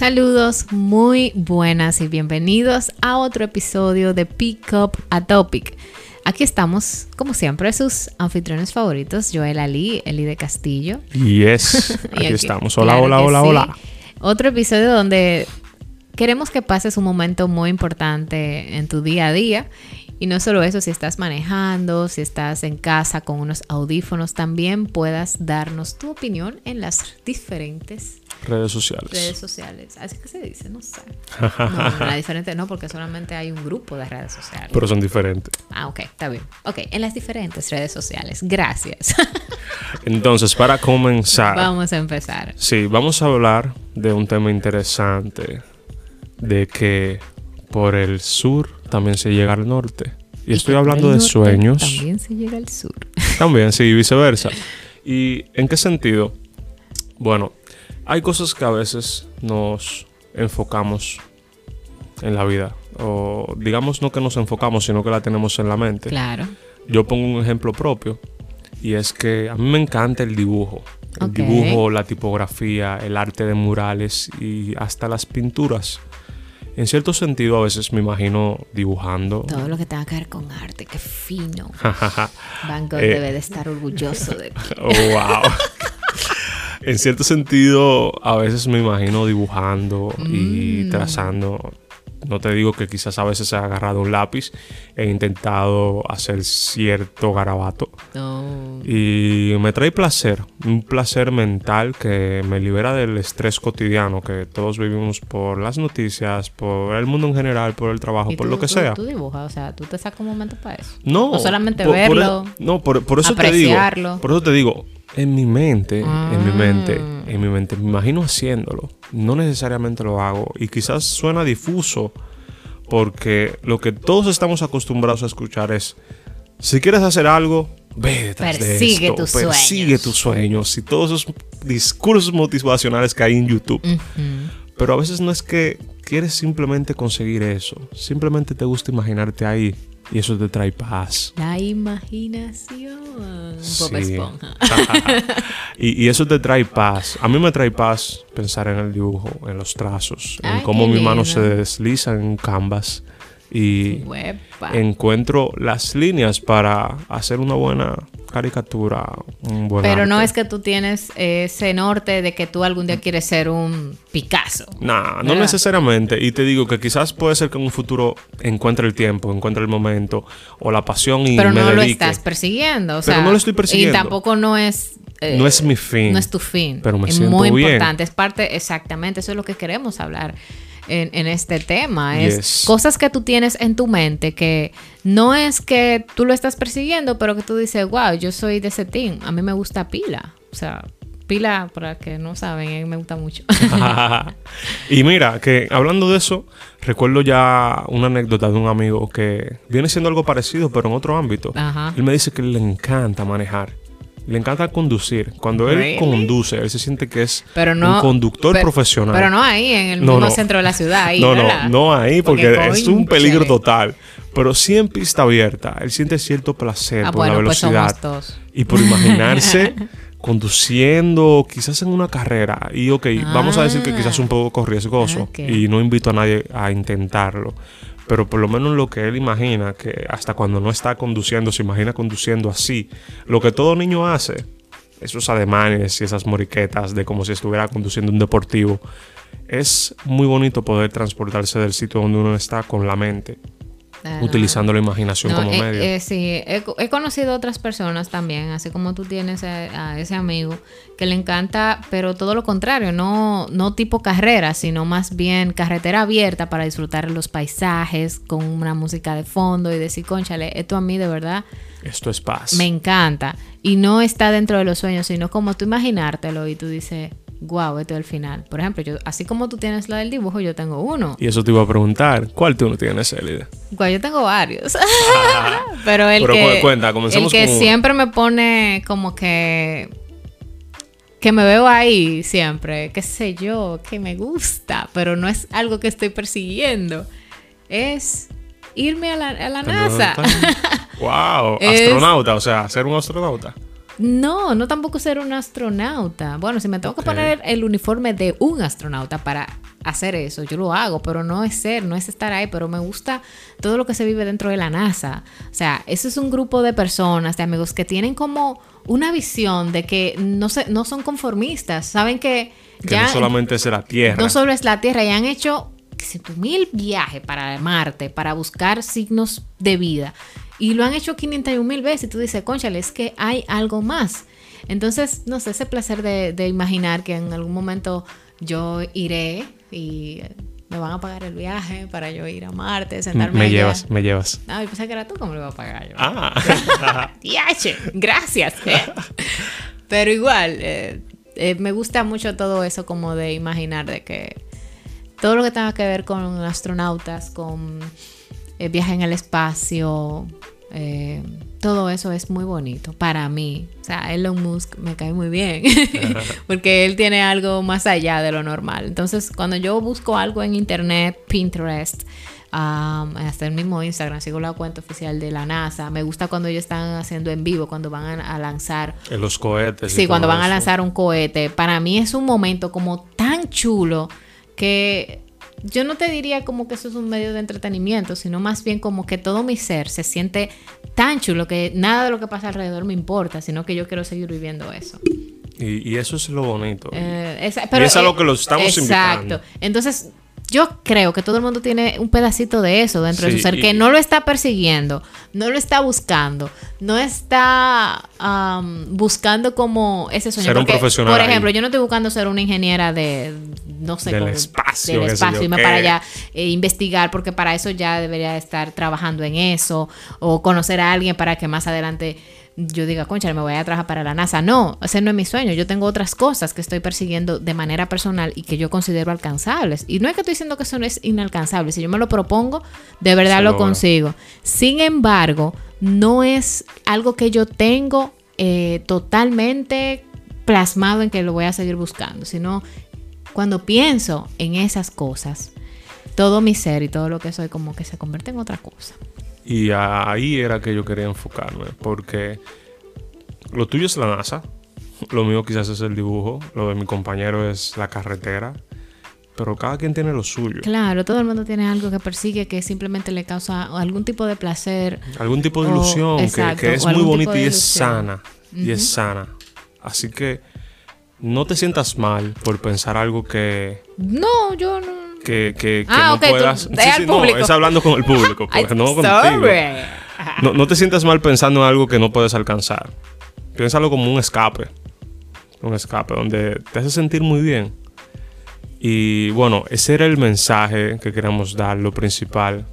Saludos muy buenas y bienvenidos a otro episodio de Pick Up a Topic. Aquí estamos, como siempre, sus anfitriones favoritos, Joel Ali, Eli de Castillo. Yes, Y aquí, aquí- estamos. Hola, claro hola, hola, sí. hola. Otro episodio donde queremos que pases un momento muy importante en tu día a día. Y no solo eso, si estás manejando, si estás en casa con unos audífonos, también puedas darnos tu opinión en las diferentes Redes sociales. redes sociales. Así que se dice, no sé. No, la diferente no, porque solamente hay un grupo de redes sociales. Pero son diferentes. Ah, ok, está bien. Ok, en las diferentes redes sociales. Gracias. Entonces, para comenzar, Vamos a empezar. sí, vamos a hablar de un tema interesante. De que por el sur también se llega al norte. Y, estoy hablando de sueños. También se llega al sur. También, sí, viceversa. ¿Y en qué sentido? Bueno, hay cosas que a veces nos enfocamos en la vida. O digamos no que nos enfocamos, sino que la tenemos en la mente. Claro. Yo pongo un ejemplo propio. Y es que a mí me encanta el dibujo. El dibujo, la tipografía, el arte de murales y hasta las pinturas. En cierto sentido, a veces me imagino dibujando. Todo lo que tenga que ver con arte, qué fino. oh, Van Gogh Eh. debe de estar orgulloso de ti. wow. En cierto sentido, a veces me imagino dibujando y Mm. trazando. No te digo que quizás a veces he agarrado un lápiz e intentado hacer cierto garabato. No. Y me trae placer, un placer mental que me libera del estrés cotidiano que todos vivimos por las noticias, por el mundo en general, por el trabajo, por tú- lo que tú- sea. Tú dibujas, o sea, tú te sacas un momento para eso. No, O solamente por- por verlo, e- no, por, por eso te digo. apreciarlo. Por eso te digo, en mi mente, en mi mente, Ah. en mi mente, me imagino haciéndolo. No necesariamente lo hago. Y quizás suena difuso, porque lo que todos estamos acostumbrados a escuchar es: si quieres hacer algo, ve detrás Persigue de esto. tus persigue sueños. tus sueños. Y todos esos discursos motivacionales que hay en YouTube. Pero a veces no es que quieres simplemente conseguir eso. Simplemente te gusta imaginarte ahí. Y eso te trae paz. La imaginación. Sí. Esponja. y, y eso te trae paz. A mí me trae paz pensar en el dibujo, en los trazos, en Ay, cómo mi mano lindo. se desliza en un canvas y encuentro las líneas para hacer una buena caricatura, un buen Pero no es que tú tienes ese norte de que tú algún día quieres ser un Picasso. Nah, no ¿Verdad? necesariamente. Y te digo que quizás puede ser que en un futuro encuentre el tiempo, encuentre el momento o la pasión y Pero me no lo estás persiguiendo. O Pero no lo estoy persiguiendo. Y tampoco no es. eh, No es mi fin. No es tu fin. Pero me es siento muy bien. importante. Es parte, exactamente. Eso es lo que queremos hablar en, en este tema. Es Yes. cosas que tú tienes en tu mente que no es que tú lo estás persiguiendo, pero que tú dices, wow, yo soy de ese team. A mí me gusta pila. O sea, pila, para que no saben, a mí me gusta mucho. y mira, que hablando de eso, recuerdo ya una anécdota de un amigo que viene siendo algo parecido, pero en otro ámbito. Ajá. Él me dice que le encanta manejar. Le encanta conducir. Cuando él Really? conduce, él se siente que es Pero no. un conductor pero- profesional. Pero no ahí, en el No, mismo no. centro de la ciudad. Ahí, no, no, ¿verdad? no ahí, porque, es un peligro cónchale. total. Pero sí en pista abierta. Él siente cierto placer Ah, por la bueno, pues velocidad. somos dos. y por imaginarse conduciendo, quizás en una carrera. Y ok, vamos a decir que quizás un poco riesgoso. Ok. Y no invito a nadie a intentarlo. Pero por lo menos lo que él imagina, que hasta cuando no está conduciendo, se imagina conduciendo así. Lo que todo niño hace, esos ademanes y esas moriquetas de como si estuviera conduciendo un deportivo. Es muy bonito poder transportarse del sitio donde uno está con la mente, Utilizando la imaginación No, como eh, medio. eh, sí, he, he conocido otras personas también, así como tú tienes a, a ese amigo que le encanta, pero todo lo contrario, no, no tipo carrera, sino más bien carretera abierta para disfrutar los paisajes con una música de fondo y decir, conchale, esto a mí de verdad Esto es paz. me encanta. Y no está dentro de los sueños, sino como tú imaginártelo y tú dices, wow, esto es el final. Por ejemplo, yo, así como tú tienes la del dibujo, yo tengo uno. Y eso te iba a preguntar, ¿cuál tú no tienes, Elide? Guau, yo tengo varios. Pero el Pero que, cuenta, el que con siempre me pone como que que me veo ahí siempre, qué sé yo, que me gusta, pero no es algo que estoy persiguiendo. Es irme a la, a la NASA. wow, Es- astronauta, o sea, ser un astronauta. No, no tampoco ser un astronauta. Bueno, si me tengo que poner el uniforme de un astronauta para hacer eso, yo lo hago, pero no es ser, no es estar ahí, pero me gusta todo lo que se vive dentro de la NASA. O sea, eso es un grupo de personas, de amigos que tienen como una visión de que no, se, no son conformistas, saben que, que ya... No solamente es la Tierra. No solo es la Tierra, y han hecho mil viajes para Marte, para buscar signos de vida. Y lo han hecho 501 mil veces y tú dices, conchale, es que hay algo más. Entonces, no sé, ese placer de, de imaginar que en algún momento yo iré y me van a pagar el viaje para yo ir a Marte, sentarme Me llevas, me llevas. No, yo pensé que era tú como lo iba a pagar yo. Ah. gracias. Eh. Pero igual, eh, eh, me gusta mucho todo eso como de imaginar de que todo lo que tenga que ver con astronautas, con viaje en el espacio, eh, todo eso es muy bonito para mí. O sea, Elon Musk me cae muy bien porque él tiene algo más allá de lo normal. Entonces, cuando yo busco algo en internet, Pinterest, hasta el mismo Instagram, sigo la cuenta oficial de la NASA. Me gusta cuando ellos están haciendo en vivo, cuando van a, lanzar. En los cohetes. Sí, cuando van a lanzar un cohete. Para mí es un momento como tan chulo que yo no te diría como que eso es un medio de entretenimiento, sino más bien como que todo mi ser se siente tan chulo que nada de lo que pasa alrededor me importa, sino que yo quiero seguir viviendo eso. Y, eso es lo bonito. Eh, es, pero, y es a lo que lo estamos exacto. Entonces, yo creo que todo el mundo tiene un pedacito de eso dentro de su ser, que no lo está persiguiendo, no lo está buscando, no está buscando como ese sueño. Ser un profesional. Por ejemplo, yo no estoy buscando ser una ingeniera de, no sé, del espacio, del espacio, irme para allá e investigar, porque para eso ya debería estar trabajando en eso, o conocer a alguien para que más adelante yo diga, concha, me voy a trabajar para la NASA. No, ese no es mi sueño. Yo tengo otras cosas que estoy persiguiendo de manera personal y que yo considero alcanzables. Y no es que estoy diciendo que eso no es inalcanzable. Si yo me lo propongo, de verdad lo consigo. Sin embargo, no es algo que yo tengo eh, totalmente plasmado en que lo voy a seguir buscando, sino cuando pienso en esas cosas, todo mi ser y todo lo que soy como que se convierte en otra cosa. Y ahí era que yo quería enfocarme, porque lo tuyo es la NASA, lo mío quizás es el dibujo, lo de mi compañero es la carretera, pero cada quien tiene lo suyo. Claro, todo el mundo tiene algo que persigue que simplemente le causa algún tipo de placer. Algún tipo de ilusión que, es muy bonita y es sana. Y es sana. Así que no te sientas mal por pensar algo que... No, yo no que, que, ah, no puedas. no, es hablando con el público, pues, no contigo. No, no, te sientas mal pensando en algo que no puedes alcanzar. Piénsalo como un escape. Un escape donde te hace sentir muy bien. Y bueno, ese era el mensaje que queríamos dar, lo principal.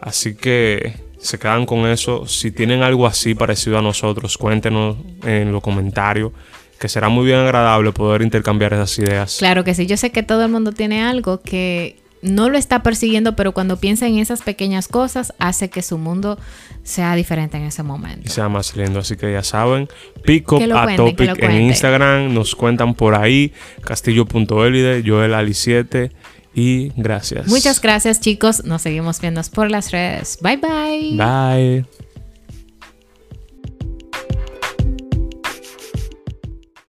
Así que se quedan con eso. Si tienen algo así parecido a nosotros, cuéntenos en los comentarios que será muy bien agradable poder intercambiar esas ideas. Claro que sí, yo sé que todo el mundo tiene algo que no lo está persiguiendo, pero cuando piensa en esas pequeñas cosas, hace que su mundo sea diferente en ese momento. Y sea más lindo. Así que ya saben, pick up a topic en Instagram, nos cuentan por ahí, castillo.elide, Joel Ali 7 y gracias. Muchas gracias chicos, nos seguimos viendo por las redes. Bye bye. Bye.